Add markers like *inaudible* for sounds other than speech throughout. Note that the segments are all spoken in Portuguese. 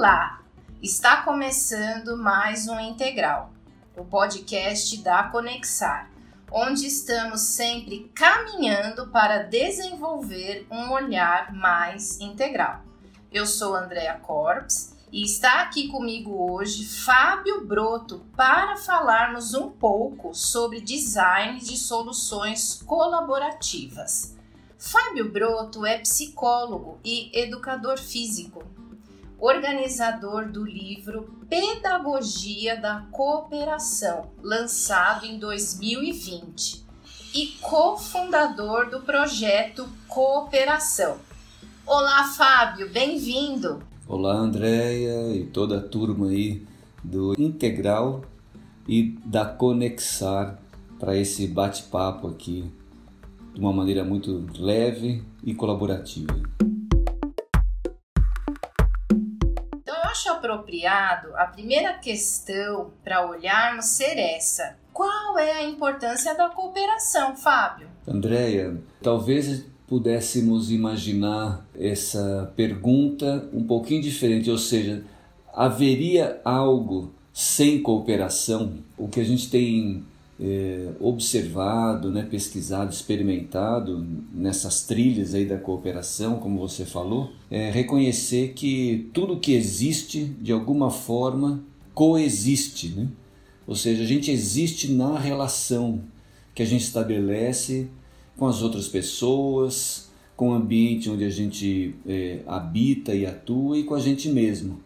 Olá! Está começando mais um Integral, o podcast da Conexar, onde estamos sempre caminhando para desenvolver um olhar mais integral. Eu sou Andrea Corps e está aqui comigo hoje Fábio Broto para falarmos um pouco sobre design de soluções colaborativas. Fábio Broto é psicólogo e educador físico, organizador do livro Pedagogia da Cooperação, lançado em 2020, e cofundador do projeto Cooperação. Olá, Fábio, bem-vindo! Olá, Andréia e toda a turma aí do Integral e da Conexar para esse bate-papo aqui de uma maneira muito leve e colaborativa. Apropriado a primeira questão para olharmos ser essa. Qual é a importância da cooperação, Fábio? Andréia, talvez pudéssemos imaginar essa pergunta um pouquinho diferente, ou seja, haveria algo sem cooperação? O que a gente tem é, observado, né, pesquisado, experimentado nessas trilhas aí da cooperação, como você falou, é reconhecer que tudo que existe, de alguma forma, coexiste. Né? Ou seja, a gente existe na relação que a gente estabelece com as outras pessoas, com o ambiente onde a gente é, habita e atua e com a gente mesmo.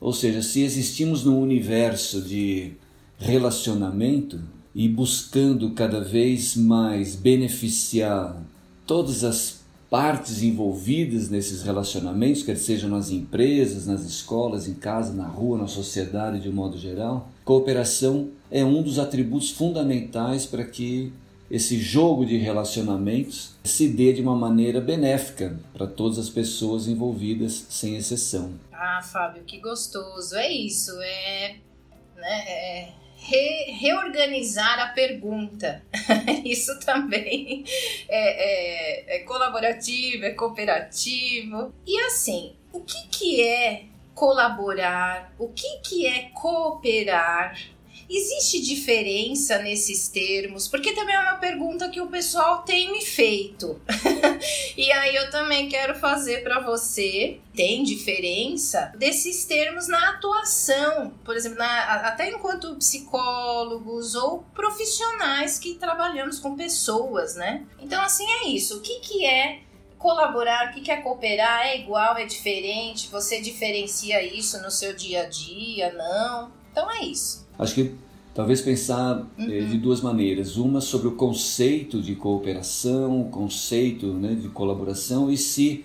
Ou seja, se existimos num universo de relacionamento, e buscando cada vez mais beneficiar todas as partes envolvidas nesses relacionamentos, quer seja nas empresas, nas escolas, em casa, na rua, na sociedade de um modo geral, cooperação é um dos atributos fundamentais para que esse jogo de relacionamentos se dê de uma maneira benéfica para todas as pessoas envolvidas, sem exceção. Ah, Fábio, que gostoso. É isso, é, né, é re, reorganizar a pergunta. *laughs* Isso também é, é, é, colaborativo, é cooperativo. E assim, o que, que é colaborar? O que, que é cooperar? Existe diferença nesses termos? Porque também é uma pergunta que o pessoal tem me feito. *laughs* e aí eu também quero fazer para você. Tem diferença desses termos na atuação, por exemplo, na, até enquanto psicólogos ou profissionais que trabalhamos com pessoas, né? Então, assim é isso. O que, que é colaborar, o que é cooperar, é igual, é diferente, você diferencia isso no seu dia a dia, não. Então é isso. Acho que talvez pensar eh, uhum. de duas maneiras. Uma sobre o conceito de cooperação, o conceito né, de colaboração e se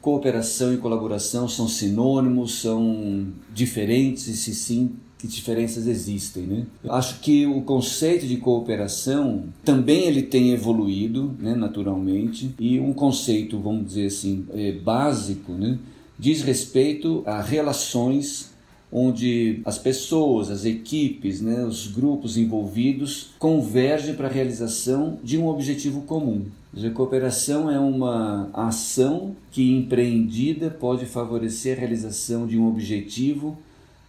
cooperação e colaboração são sinônimos, são diferentes e se sim, que diferenças existem, né? Acho que o conceito de cooperação também ele tem evoluído, né, naturalmente, e um conceito, vamos dizer assim, é, básico, né, diz respeito a relações onde as pessoas, as equipes, né, os grupos envolvidos convergem para a realização de um objetivo comum. A cooperação é uma ação que, empreendida, pode favorecer a realização de um objetivo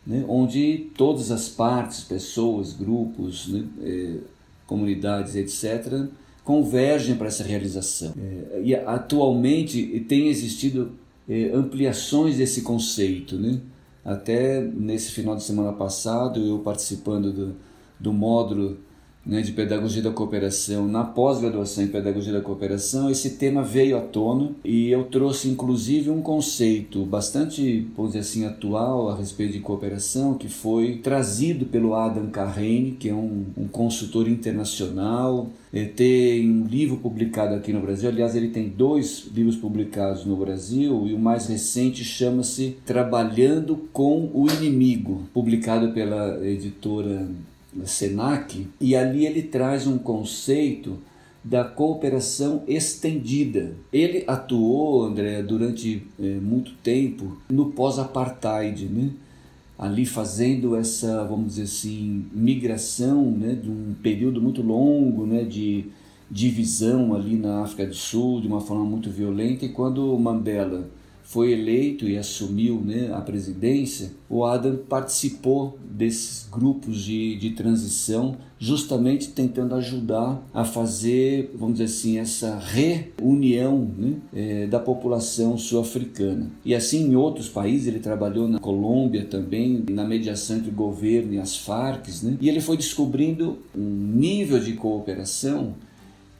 né, onde todas as partes, pessoas, grupos, né, eh, comunidades, etc., convergem para essa realização. É, e atualmente tem existido é, ampliações desse conceito, né? Até nesse final de semana passado, eu participando do, do módulo né, de Pedagogia da Cooperação na pós-graduação em Pedagogia da Cooperação, esse tema veio à tona e eu trouxe inclusive um conceito bastante, vamos dizer assim, atual a respeito de cooperação, que foi trazido pelo Adam Carrene, que é um, um consultor internacional, ele tem um livro publicado aqui no Brasil. Aliás, ele tem dois livros publicados no Brasil e o mais recente chama-se Trabalhando com o Inimigo, publicado pela editora Senac. E ali ele traz um conceito da cooperação estendida. Ele atuou, André, durante é, muito tempo no pós-apartheid, né? ali fazendo essa, vamos dizer assim, migração né, de um período muito longo né, de divisão ali na África do Sul, de uma forma muito violenta, e quando Mandela foi eleito e assumiu né, a presidência, o Adam participou desses grupos de, de transição, justamente tentando ajudar a fazer, vamos dizer assim, essa reunião né, é, da população sul-africana. E assim em outros países, ele trabalhou na Colômbia também, na mediação entre o governo e as Farc, né, e ele foi descobrindo um nível de cooperação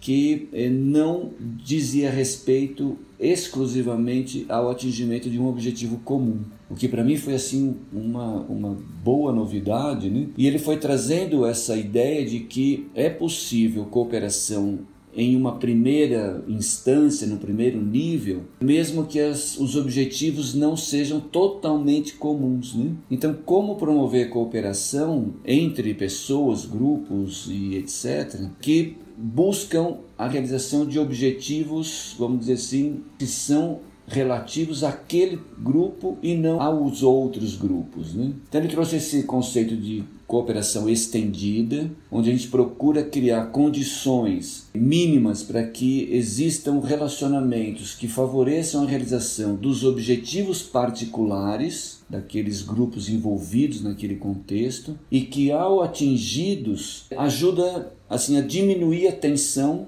que eh, não dizia respeito exclusivamente ao atingimento de um objetivo comum. O que para mim foi assim uma, uma boa novidade, né? E ele foi trazendo essa ideia de que é possível cooperação em uma primeira instância, no primeiro nível, mesmo que as, os objetivos não sejam totalmente comuns. Né? Então, como promover cooperação entre pessoas, grupos e etc., que buscam a realização de objetivos, vamos dizer assim, que são relativos àquele grupo e não aos outros grupos. Né? Então ele trouxe esse conceito de cooperação estendida, onde a gente procura criar condições mínimas para que existam relacionamentos que favoreçam a realização dos objetivos particulares daqueles grupos envolvidos naquele contexto e que ao atingidos ajuda assim a diminuir a tensão,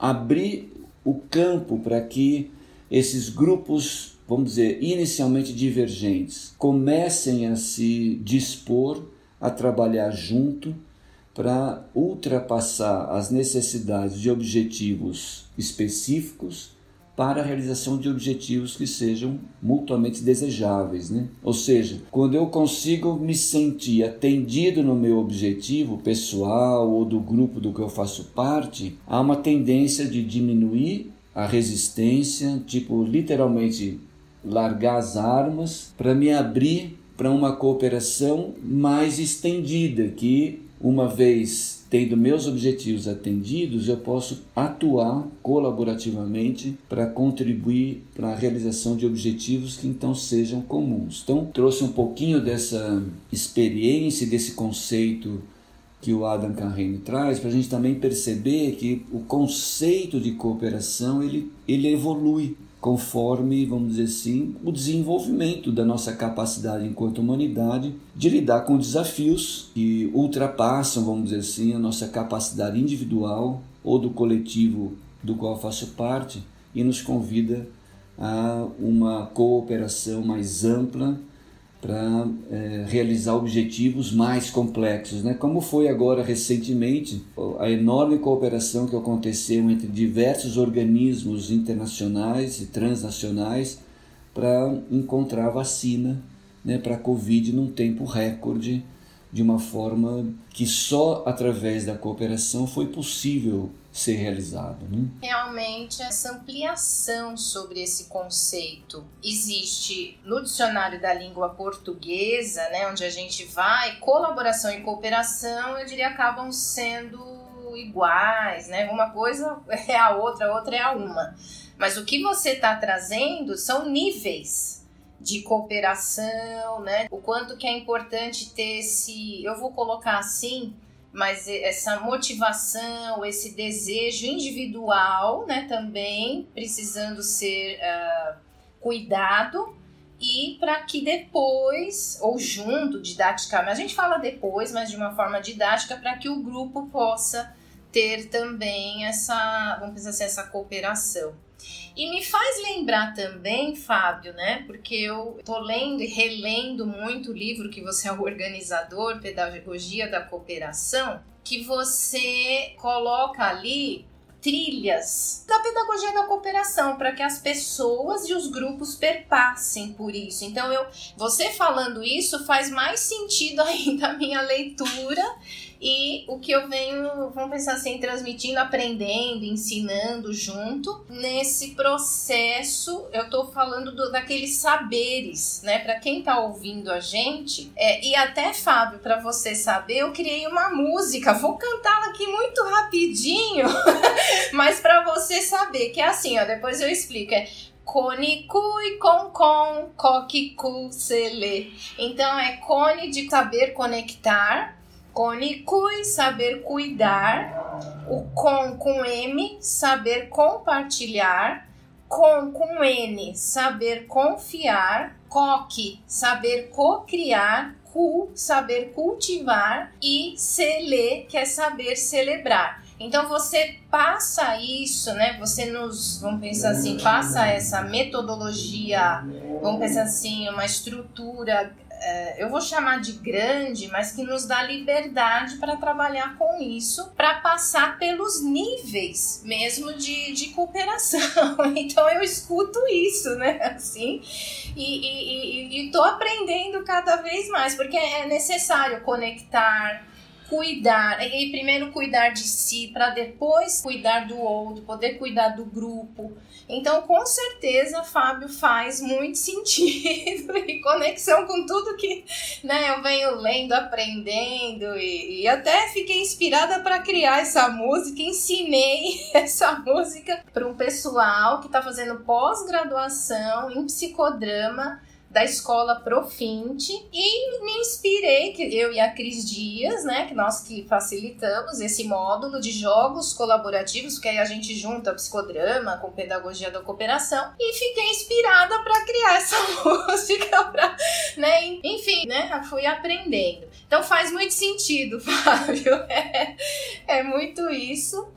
abrir o campo para que esses grupos, vamos dizer, inicialmente divergentes, comecem a se dispor a trabalhar junto para ultrapassar as necessidades de objetivos específicos para a realização de objetivos que sejam mutuamente desejáveis, né? Ou seja, quando eu consigo me sentir atendido no meu objetivo pessoal ou do grupo do que eu faço parte, há uma tendência de diminuir a resistência, tipo literalmente largar as armas para me abrir para uma cooperação mais estendida, que uma vez tendo meus objetivos atendidos, eu posso atuar colaborativamente para contribuir para a realização de objetivos que então sejam comuns. Então, trouxe um pouquinho dessa experiência, desse conceito que o Adam Carrene traz, para a gente também perceber que o conceito de cooperação ele, ele evolui conforme, vamos dizer assim, o desenvolvimento da nossa capacidade enquanto humanidade de lidar com desafios que ultrapassam, vamos dizer assim, a nossa capacidade individual ou do coletivo do qual faço parte e nos convida a uma cooperação mais ampla para é, realizar objetivos mais complexos, né? Como foi agora recentemente a enorme cooperação que aconteceu entre diversos organismos internacionais e transnacionais para encontrar vacina, né, para a Covid num tempo recorde, de uma forma que só através da cooperação foi possível ser realizado. Né? Realmente, essa ampliação sobre esse conceito existe no dicionário da língua portuguesa, né, onde a gente vai, colaboração e cooperação, eu diria, acabam sendo iguais, né? Uma coisa é a outra, a outra é a uma. Mas o que você está trazendo são níveis de cooperação, né? O quanto que é importante ter esse, eu vou colocar assim, mas essa motivação, esse desejo individual, né, também precisando ser uh, cuidado e para que depois, ou junto, didaticamente, a gente fala depois, mas de uma forma didática, para que o grupo possa ter também essa, vamos pensar assim, essa cooperação. E me faz lembrar também, Fábio, né? Porque eu tô lendo e relendo muito o livro que você é o organizador, Pedagogia da Cooperação, que você coloca ali trilhas da pedagogia da cooperação para que as pessoas e os grupos perpassem por isso. Então eu, você falando isso faz mais sentido *laughs* ainda a minha leitura e o que eu venho, vamos pensar assim, transmitindo, aprendendo, ensinando junto nesse processo. Eu tô falando do, daqueles saberes, né? Para quem tá ouvindo a gente, é, e até Fábio, para você saber, eu criei uma música. Vou cantá-la aqui muito rapidinho, *laughs* mas para você saber que é assim, ó. Depois eu explico. É Cone, cui, com, com, coque, cu, sele. Então é cone de saber conectar, Conicui, saber cuidar. O com com M, saber compartilhar. com, com N, saber confiar, COC, saber co-criar, CU, saber cultivar e CELE, que é saber celebrar. Então você passa isso, né? Você nos, vamos pensar assim, passa essa metodologia, vamos pensar assim, uma estrutura eu vou chamar de grande, mas que nos dá liberdade para trabalhar com isso, para passar pelos níveis mesmo de, de cooperação. *laughs* Então eu escuto isso, né? Assim, e estou aprendendo cada vez mais, porque é necessário conectar cuidar, e primeiro cuidar de si, para depois cuidar do outro, poder cuidar do grupo. Então, com certeza, Fábio faz muito *laughs* sentido e conexão com tudo que né, eu venho lendo, aprendendo e, e até fiquei inspirada para criar essa música. Ensinei *laughs* essa música para um pessoal que está fazendo pós-graduação em psicodrama da escola Profinte e me inspirei, que eu e a Cris Dias, né, que nós que facilitamos esse módulo de jogos colaborativos, que aí a gente junta psicodrama com pedagogia da cooperação e fiquei inspirada para criar essa *laughs* música, pra, né, enfim, né, fui aprendendo. Então faz muito sentido, *laughs* Fábio, é, é muito isso.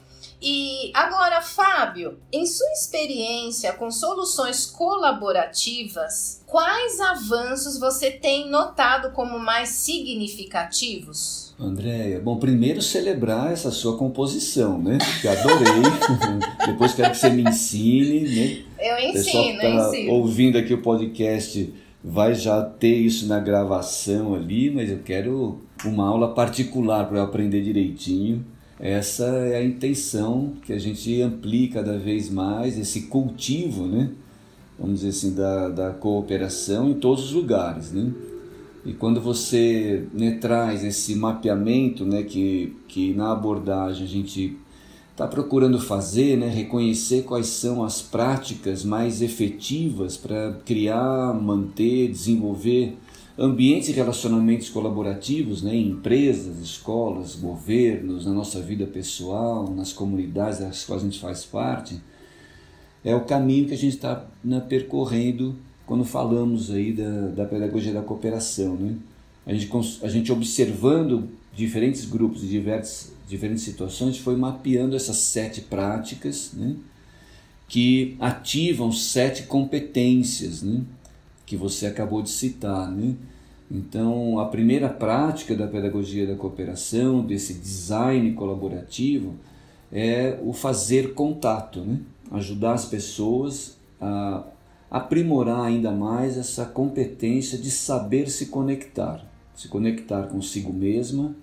E agora, Fábio, em sua experiência com soluções colaborativas, quais avanços você tem notado como mais significativos? Andréia, bom, primeiro celebrar essa sua composição, né? Que adorei. *laughs* Depois quero que você me ensine, né? Eu ensino, tá eu ensino. Ouvindo aqui o podcast vai já ter isso na gravação ali, mas eu quero uma aula particular para eu aprender direitinho essa é a intenção que a gente amplie cada vez mais, esse cultivo, né? vamos dizer assim, da, da cooperação em todos os lugares. Né? E quando você né, traz esse mapeamento né, que, que na abordagem a gente está procurando fazer, né, reconhecer quais são as práticas mais efetivas para criar, manter, desenvolver ambientes e relacionamentos colaborativos né, em empresas, escolas, governos, na nossa vida pessoal, nas comunidades das quais a gente faz parte, é o caminho que a gente está né, percorrendo quando falamos aí da, da pedagogia da cooperação. Né? A, gente, a gente observando diferentes grupos e diversas, diferentes situações foi mapeando essas sete práticas né, que ativam sete competências. Né? Que você acabou de citar. Né? Então, a primeira prática da pedagogia da cooperação, desse design colaborativo, é o fazer contato, né? ajudar as pessoas a aprimorar ainda mais essa competência de saber se conectar, se conectar consigo mesma,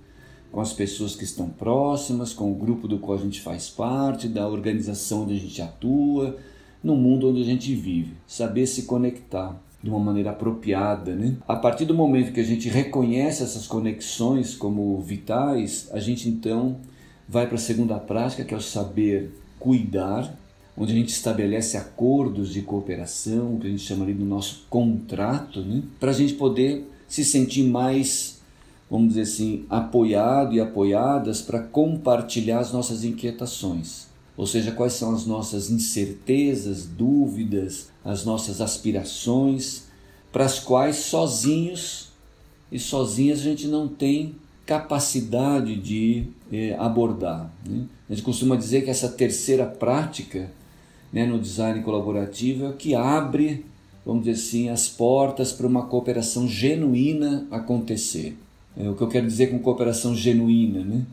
com as pessoas que estão próximas, com o grupo do qual a gente faz parte, da organização onde a gente atua, no mundo onde a gente vive, saber se conectar de uma maneira apropriada. Né? A partir do momento que a gente reconhece essas conexões como vitais, a gente então vai para a segunda prática, que é o saber cuidar, onde a gente estabelece acordos de cooperação, que a gente chama ali do nosso contrato, né? para a gente poder se sentir mais, vamos dizer assim, apoiado e apoiadas para compartilhar as nossas inquietações. Ou seja, quais são as nossas incertezas, dúvidas, as nossas aspirações, para as quais sozinhos e sozinhas a gente não tem capacidade de eh, abordar. Né? A gente costuma dizer que essa terceira prática né, no design colaborativo é o que abre, vamos dizer assim, as portas para uma cooperação genuína acontecer. É o que eu quero dizer com cooperação genuína, né?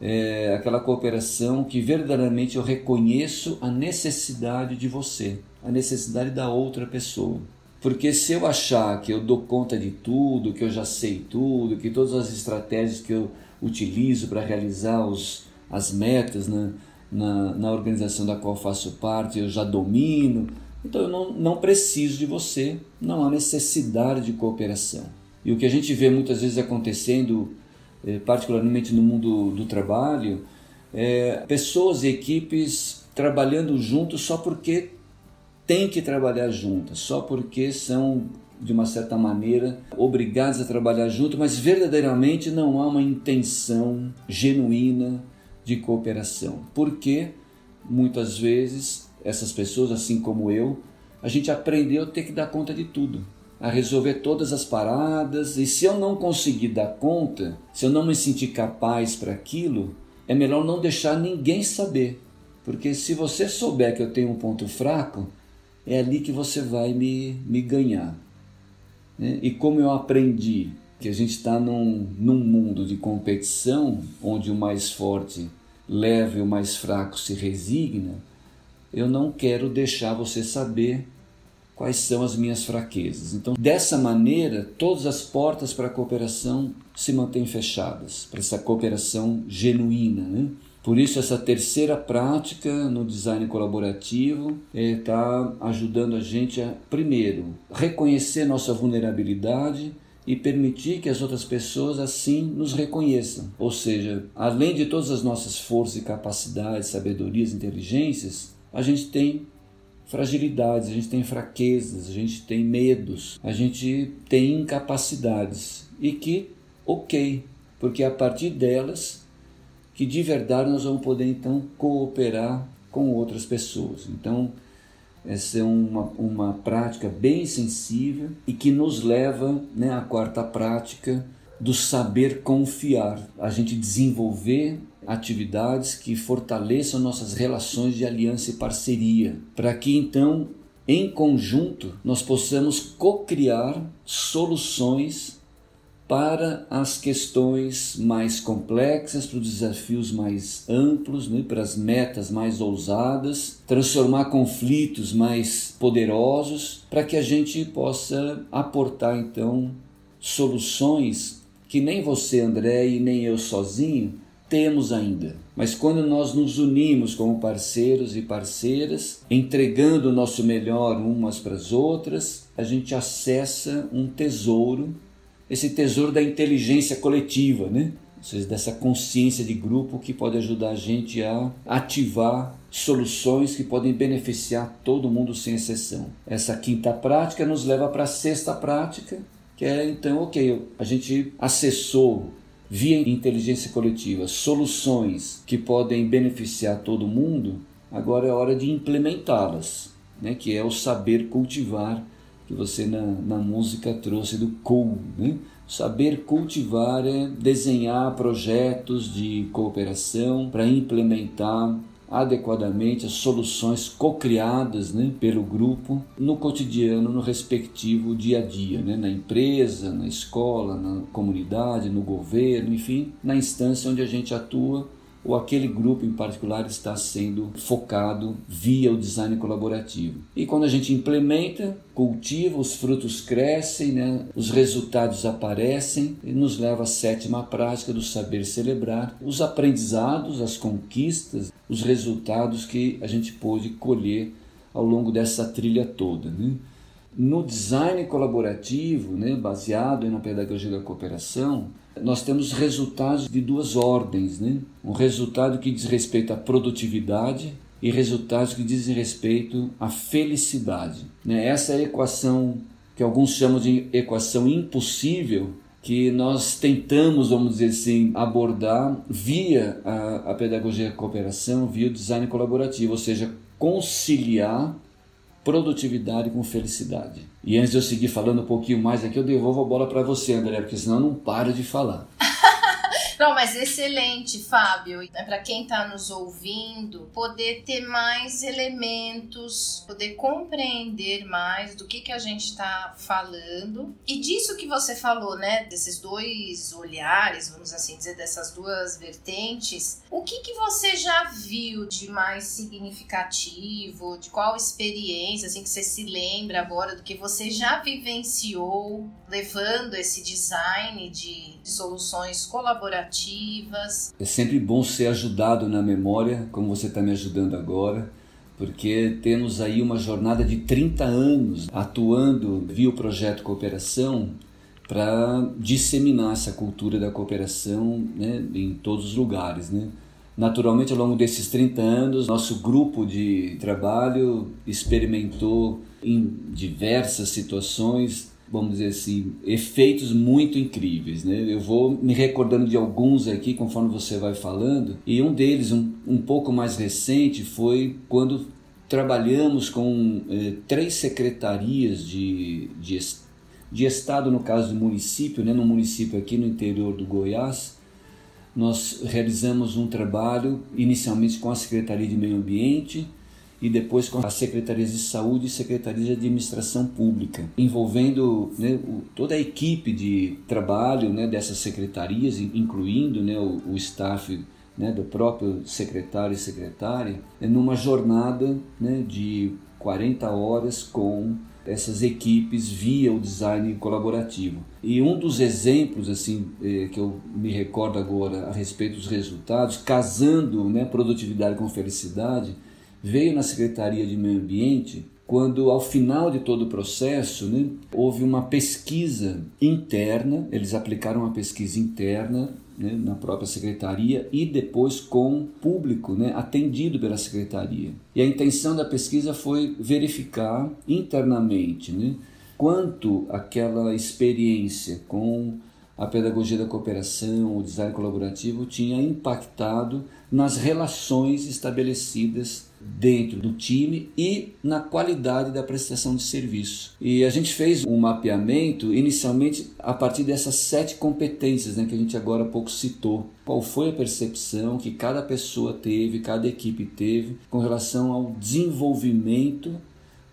É aquela cooperação que verdadeiramente eu reconheço a necessidade de você a necessidade da outra pessoa. Porque se eu achar que eu dou conta de tudo, que eu já sei tudo, que todas as estratégias que eu utilizo para realizar os, as metas na, na, na, organização da qual faço parte eu já domino, então eu não, não preciso de você, não há necessidade de cooperação. E o que a gente vê muitas vezes acontecendo, particularmente no mundo do trabalho, é pessoas e equipes trabalhando juntos só porque têm que trabalhar juntas, só porque são, de uma certa maneira, obrigadas a trabalhar junto, mas verdadeiramente não há uma intenção genuína de cooperação. Por quê? muitas vezes essas pessoas, assim como eu, a gente aprendeu a ter que dar conta de tudo, a resolver todas as paradas, e se eu não conseguir dar conta, se eu não me sentir capaz para aquilo, é melhor não deixar ninguém saber. Porque se você souber que eu tenho um ponto fraco, é ali que você vai me, me ganhar. Né? E como eu aprendi que a gente está num, num mundo de competição, onde o mais forte leva e o mais fraco se resigna, eu não quero deixar você saber quais são as minhas fraquezas. Então, dessa maneira, todas as portas para a cooperação se mantêm fechadas, para essa cooperação genuína. Né? Por isso, essa terceira prática no design colaborativo está é, ajudando a gente a, primeiro, reconhecer nossa vulnerabilidade e permitir que as outras pessoas assim nos reconheçam. Ou seja, além de todas as nossas forças e capacidades, sabedorias, inteligências, a gente tem fragilidades, a gente tem fraquezas, a gente tem medos, a gente tem incapacidades e que, ok, porque é a partir delas que de verdade nós vamos poder então cooperar com outras pessoas. Então, essa é uma, uma prática bem sensível e que nos leva né, à quarta prática do saber confiar, a gente desenvolver atividades que fortaleçam nossas relações de aliança e parceria, para que então, em conjunto, nós possamos co-criar soluções para as questões mais complexas, para os desafios mais amplos, né, para as metas mais ousadas, transformar conflitos mais poderosos, para que a gente possa aportar então soluções que nem você, André, e nem eu sozinho temos ainda. Mas quando nós nos unimos como parceiros e parceiras, entregando o nosso melhor umas para as outras, a gente acessa um tesouro esse tesouro da inteligência coletiva, né? Ou seja, dessa consciência de grupo que pode ajudar a gente a ativar soluções que podem beneficiar todo mundo sem exceção. Essa quinta prática nos leva para a sexta prática, que é então, ok, a gente acessou via inteligência coletiva soluções que podem beneficiar todo mundo, agora é hora de implementá-las, né? que é o saber cultivar que você na, na música trouxe do cool, né? Saber cultivar é desenhar projetos de cooperação para implementar adequadamente as soluções co-criadas né, pelo grupo no cotidiano, no respectivo dia a dia, né, na empresa, na escola, na comunidade, no governo, enfim, na instância onde a gente atua ou aquele grupo em particular está sendo focado via o design colaborativo. E quando a gente implementa, cultiva, os frutos crescem, né? os resultados aparecem e nos leva à sétima prática do saber celebrar os aprendizados, as conquistas, os resultados que a gente pôde colher ao longo dessa trilha toda. Né? No design colaborativo, né, baseado na pedagogia da cooperação, nós temos resultados de duas ordens. Né? Um resultado que diz respeito à produtividade e resultados que dizem respeito à felicidade. Né? Essa é a equação que alguns chamam de equação impossível, que nós tentamos, vamos dizer assim, abordar via a, a pedagogia da cooperação, via o design colaborativo, ou seja, conciliar produtividade com felicidade. E antes de eu seguir falando um pouquinho mais aqui, eu devolvo a bola para você, André, porque senão eu não paro de falar. *laughs* Não, mas excelente, Fábio. É para quem está nos ouvindo poder ter mais elementos, poder compreender mais do que, que a gente está falando. E disso que você falou, né? Desses dois olhares, vamos assim dizer, dessas duas vertentes, o que, que você já viu de mais significativo? De qual experiência, assim, que você se lembra agora do que você já vivenciou, levando esse design de, soluções colaborativas? É sempre bom ser ajudado na memória, como você está me ajudando agora, porque temos aí uma jornada de 30 anos atuando via o projeto Cooperação para disseminar essa cultura da cooperação né, em todos os lugares. Né? Naturalmente, ao longo desses 30 anos, nosso grupo de trabalho experimentou em diversas situações vamos dizer assim, efeitos muito incríveis. Né? Eu vou me recordando de alguns aqui conforme você vai falando, e um deles, um, um pouco mais recente, foi quando trabalhamos com eh, três secretarias de, de, de Estado, no caso do município, né? no município aqui no interior do Goiás. Nós realizamos um trabalho inicialmente com a Secretaria de Meio Ambiente, e depois com as secretarias de saúde e secretarias de administração pública, envolvendo né, o, toda a equipe de trabalho né, dessas secretarias, incluindo né, o, o staff né, do próprio secretário e secretária, é numa jornada né, de 40 horas com essas equipes via o design colaborativo. E um dos exemplos assim eh, que eu me recordo agora a respeito dos resultados, casando né, produtividade com felicidade, veio na Secretaria de Meio Ambiente quando, ao final de todo o processo, né, houve uma pesquisa interna, eles aplicaram uma pesquisa interna né, na própria secretaria e depois com público né, atendido pela secretaria. E a intenção da pesquisa foi verificar internamente né, quanto aquela experiência com a pedagogia da cooperação, o design colaborativo tinha impactado nas relações estabelecidas dentro do time e na qualidade da prestação de serviço. E a gente fez um mapeamento inicialmente a partir dessas sete competências né, que a gente agora há pouco citou. Qual foi a percepção que cada pessoa teve, cada equipe teve com relação ao desenvolvimento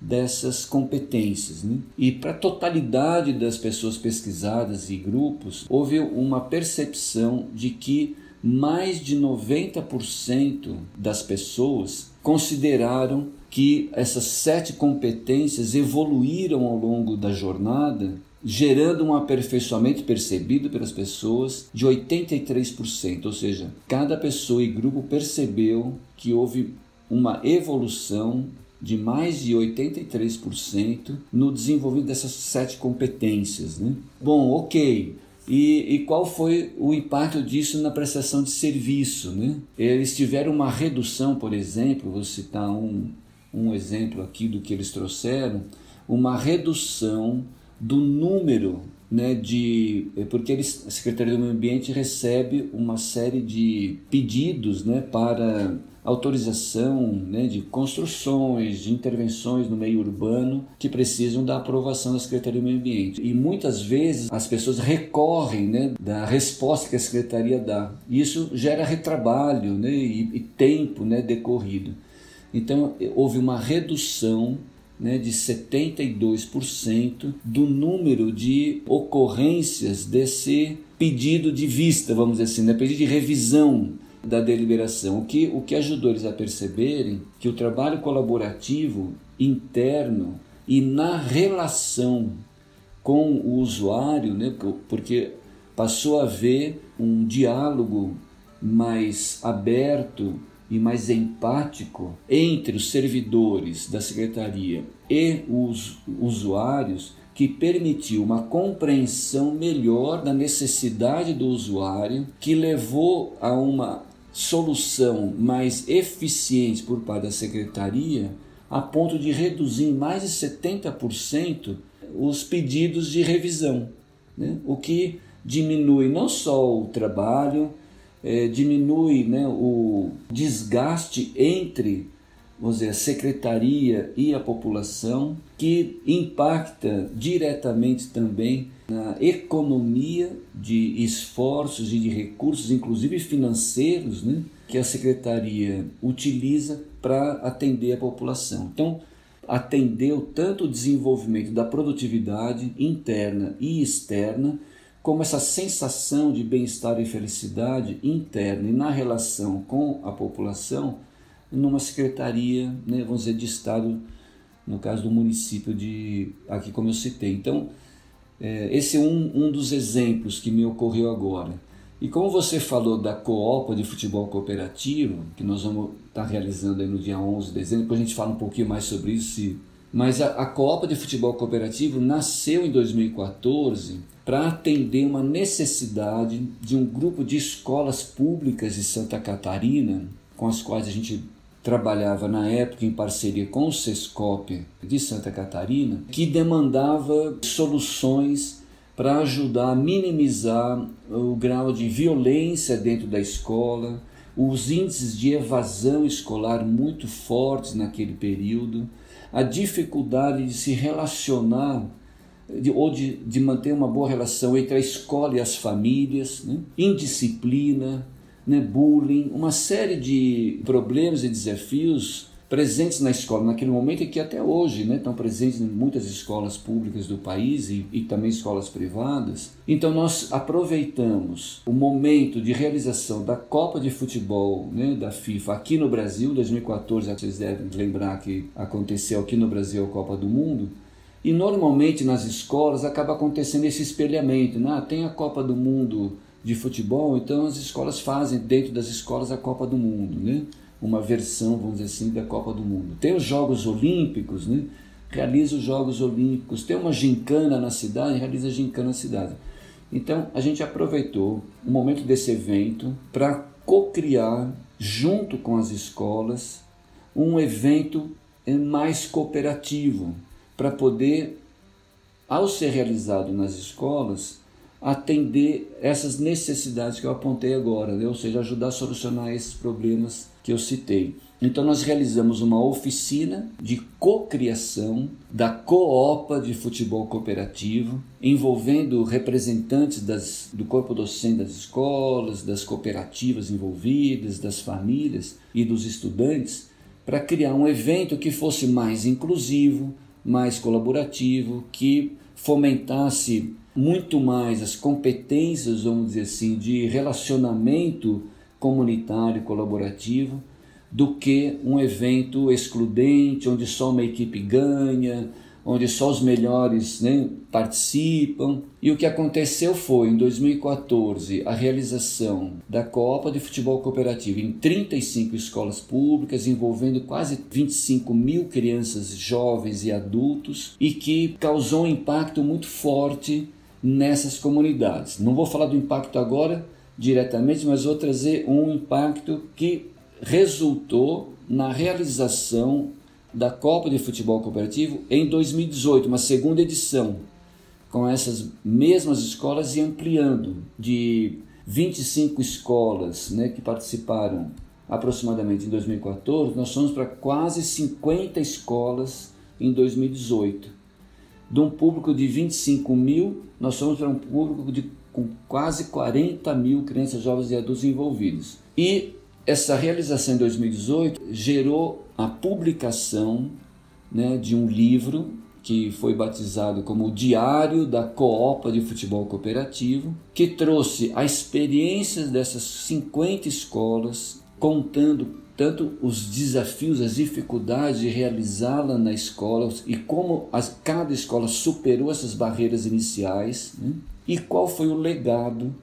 dessas competências. Né? E para a totalidade das pessoas pesquisadas e grupos, houve uma percepção de que mais de 90% das pessoas consideraram que essas sete competências evoluíram ao longo da jornada, gerando um aperfeiçoamento percebido pelas pessoas de 83%, ou seja, cada pessoa e grupo percebeu que houve uma evolução de mais de 83% no desenvolvimento dessas sete competências. Né? Bom, ok. E, e, qual foi o impacto disso na prestação de serviço? Né? Eles tiveram uma redução, por exemplo, vou citar um, um exemplo aqui do que eles trouxeram, uma redução do número né, de porque eles, a Secretaria do Meio Ambiente recebe uma série de pedidos né, para autorização né, de construções, de intervenções no meio urbano que precisam da aprovação da Secretaria do Meio Ambiente. E muitas vezes as pessoas recorrem né, da resposta que a Secretaria dá. Isso gera retrabalho né, e, e tempo né, decorrido. Então houve uma redução né, de 72% do número de ocorrências desse pedido de vista, vamos dizer assim, né, pedido de revisão da deliberação, o que, o que ajudou eles a perceberem que o trabalho colaborativo interno e na relação com o usuário, né, porque passou a haver um diálogo mais aberto e mais empático entre os servidores da secretaria e os usuários, que permitiu uma compreensão melhor da necessidade do usuário, que levou a uma solução mais eficiente por parte da secretaria, a ponto de reduzir em mais de 70% os pedidos de revisão, né? o que diminui não só o trabalho, é, diminui né, o desgaste entre vamos dizer, a secretaria e a população, que impacta diretamente também na economia de esforços e de recursos, inclusive financeiros, né, que a secretaria utiliza para atender a população. Então, atendeu tanto o desenvolvimento da produtividade interna e externa, como essa sensação de bem-estar e felicidade interna e na relação com a população numa secretaria, né, vamos dizer, de Estado, no caso do município de aqui como eu citei. Então, é, esse é um, um dos exemplos que me ocorreu agora. E como você falou da Coopa de Futebol Cooperativo, que nós vamos estar realizando aí no dia 11 de dezembro, depois a gente fala um pouquinho mais sobre isso, se... mas a, a Coopa de Futebol Cooperativo nasceu em 2014 para atender uma necessidade de um grupo de escolas públicas de Santa Catarina, com as quais a gente trabalhava na época em parceria com o Sescop de Santa Catarina, que demandava soluções para ajudar a minimizar o grau de violência dentro da escola, os índices de evasão escolar muito fortes naquele período, a dificuldade de se relacionar de, ou de, de manter uma boa relação entre a escola e as famílias, né? indisciplina, né? bullying, uma série de problemas e desafios presentes na escola naquele momento e que até hoje né, estão presentes em muitas escolas públicas do país e, e, também escolas privadas. Então nós aproveitamos o momento de realização da Copa de Futebol né, da FIFA aqui no Brasil, 2014, vocês devem lembrar que aconteceu aqui no Brasil a Copa do Mundo, e normalmente nas escolas acaba acontecendo esse espelhamento. Né? Ah, tem a Copa do Mundo de futebol, então as escolas fazem dentro das escolas a Copa do Mundo, né? Uma versão, vamos dizer assim, da Copa do Mundo. Tem os Jogos Olímpicos, né? realiza os Jogos Olímpicos. Tem uma gincana na cidade, realiza a gincana na cidade. Então a gente aproveitou o momento desse evento para co-criar, junto com as escolas, um evento mais cooperativo, para poder, ao ser realizado nas escolas, atender essas necessidades que eu apontei agora, né? ou seja, ajudar a solucionar esses problemas que eu citei. Então nós realizamos uma oficina de cocriação da Coopa de Futebol Cooperativo, envolvendo representantes das, do corpo docente das escolas, das cooperativas envolvidas, das famílias e dos estudantes, para criar um evento que fosse mais inclusivo, mais colaborativo, que fomentasse muito mais as competências, vamos dizer assim, de relacionamento comunitário colaborativo do que um evento excludente, onde só uma equipe ganha, onde só os melhores né, participam. E o que aconteceu foi, em 2014, a realização da Copa de Futebol Cooperativo em 35 escolas públicas, envolvendo quase 25 mil crianças, jovens e adultos, e que causou um impacto muito forte nessas comunidades. Não vou falar do impacto agora diretamente, mas vou trazer um impacto que resultou na realização da Copa de Futebol Cooperativo em 2018, uma segunda edição, com essas mesmas escolas e ampliando de 25 escolas né, que participaram aproximadamente em 2014, nós fomos para quase 50 escolas em 2018. De um público de 25 mil, nós fomos para um público de com quase 40 mil crianças, jovens e adultos envolvidos. E essa realização em 2018 gerou a publicação né, de um livro que foi batizado como o Diário da Coopa de Futebol Cooperativo, que trouxe a experiência dessas 50 escolas, contando tanto os desafios, as dificuldades de realizá-la na escola e como as, cada escola superou essas barreiras iniciais, né? E qual foi o legado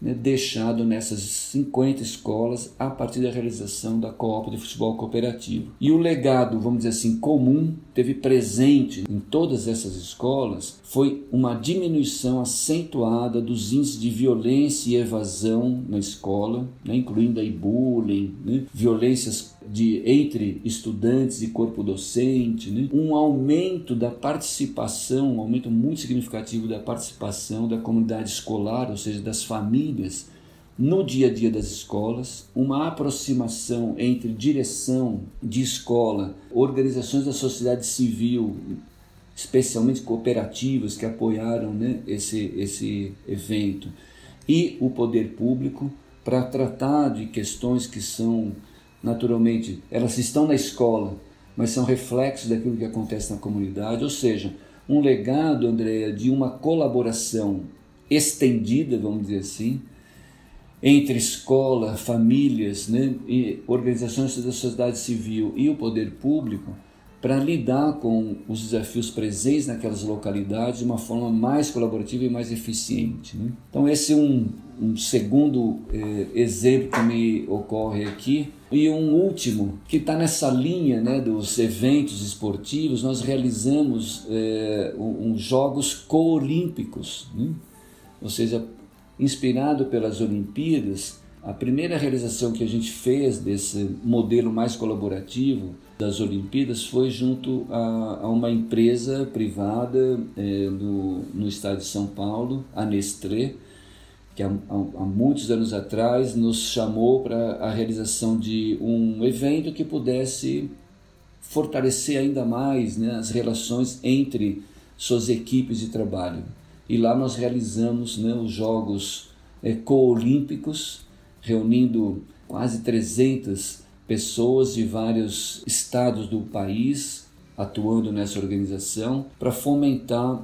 né, deixado nessas 50 escolas a partir da realização da Copa de Futebol Cooperativo. E o legado, vamos dizer assim, comum, teve presente em todas essas escolas, foi uma diminuição acentuada dos índices de violência e evasão na escola, né, incluindo aí bullying, né, violências de, entre estudantes e corpo docente, né? um aumento da participação, um aumento muito significativo da participação da comunidade escolar, ou seja, das famílias, no dia a dia das escolas, uma aproximação entre direção de escola, organizações da sociedade civil, especialmente cooperativas que apoiaram né, esse, esse evento, e o poder público para tratar de questões que são naturalmente, elas estão na escola, mas são reflexos daquilo que acontece na comunidade, ou seja, um legado, Andréa, de uma colaboração estendida, vamos dizer assim, entre escola, famílias, né, e organizações da sociedade civil e o poder público, para lidar com os desafios presentes naquelas localidades de uma forma mais colaborativa e mais eficiente. Né? Então, esse é um, um segundo eh, exemplo que me ocorre aqui. E um último, que está nessa linha né, dos eventos esportivos, nós realizamos eh, um, um Jogos Coolímpicos, né? ou seja, inspirado pelas Olimpíadas, A primeira realização que a gente fez desse modelo mais colaborativo das Olimpíadas foi junto a, a uma empresa privada é, no, no estado de São Paulo, a Nestlé, que há, há, muitos anos atrás nos chamou para a realização de um evento que pudesse fortalecer ainda mais né, as relações entre suas equipes de trabalho. E lá nós realizamos né, os Jogos é, Coolímpicos, reunindo quase 300 pessoas de vários estados do país atuando nessa organização para fomentar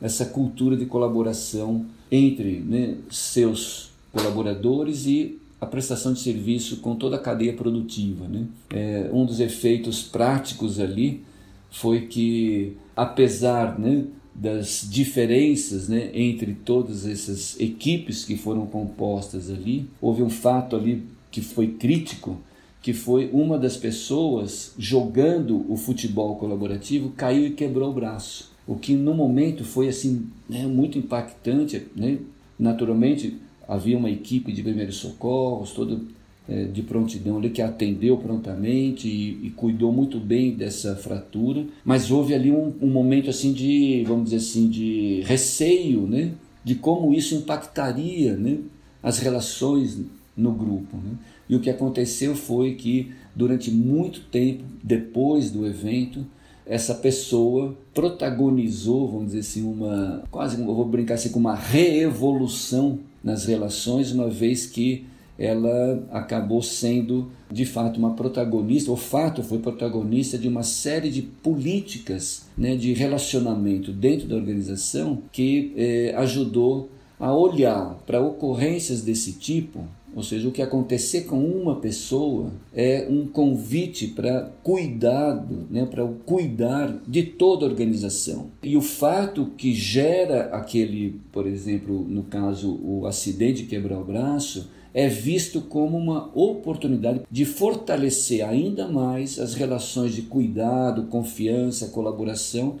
essa cultura de colaboração entre né, seus colaboradores e a prestação de serviço com toda a cadeia produtiva. Né? É, um dos efeitos práticos ali foi que, apesar né, das diferenças né, entre todas essas equipes que foram compostas ali. Houve um fato ali que foi crítico, que foi uma das pessoas jogando o futebol colaborativo caiu e quebrou o braço. O que no momento foi assim né, muito impactante. Né? Naturalmente havia uma equipe de primeiros socorros, todo é, de prontidão ali que atendeu prontamente e, e, cuidou muito bem dessa fratura, mas houve ali um, um, momento assim de, vamos dizer assim, de receio, né, de como isso impactaria, né, as relações no grupo, né? E o que aconteceu foi que durante muito tempo depois do evento essa pessoa protagonizou, vamos dizer assim, uma quase, vou brincar assim, com uma reevolução nas relações, uma vez que ela acabou sendo de fato uma protagonista, o fato foi protagonista de uma série de políticas né, de relacionamento dentro da organização que eh, ajudou a olhar para ocorrências desse tipo, ou seja, o que acontecer com uma pessoa é um convite para cuidado, né, para cuidar de toda a organização. E o fato que gera aquele, por exemplo, no caso, o acidente de quebrar o braço, é visto como uma oportunidade de fortalecer ainda mais as relações de cuidado, confiança, colaboração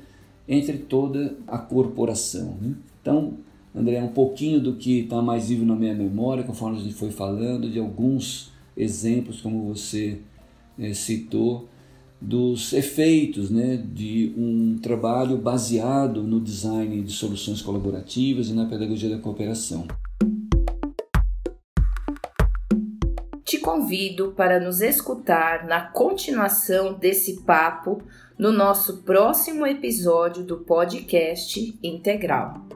entre toda a corporação. Né? Então, André, um pouquinho do que está mais vivo na minha memória, conforme a gente foi falando, de alguns exemplos, como você é, citou, dos efeitos né, de um trabalho baseado no design de soluções colaborativas e na pedagogia da cooperação. te convido para nos escutar na continuação desse papo no nosso próximo episódio do podcast Integral.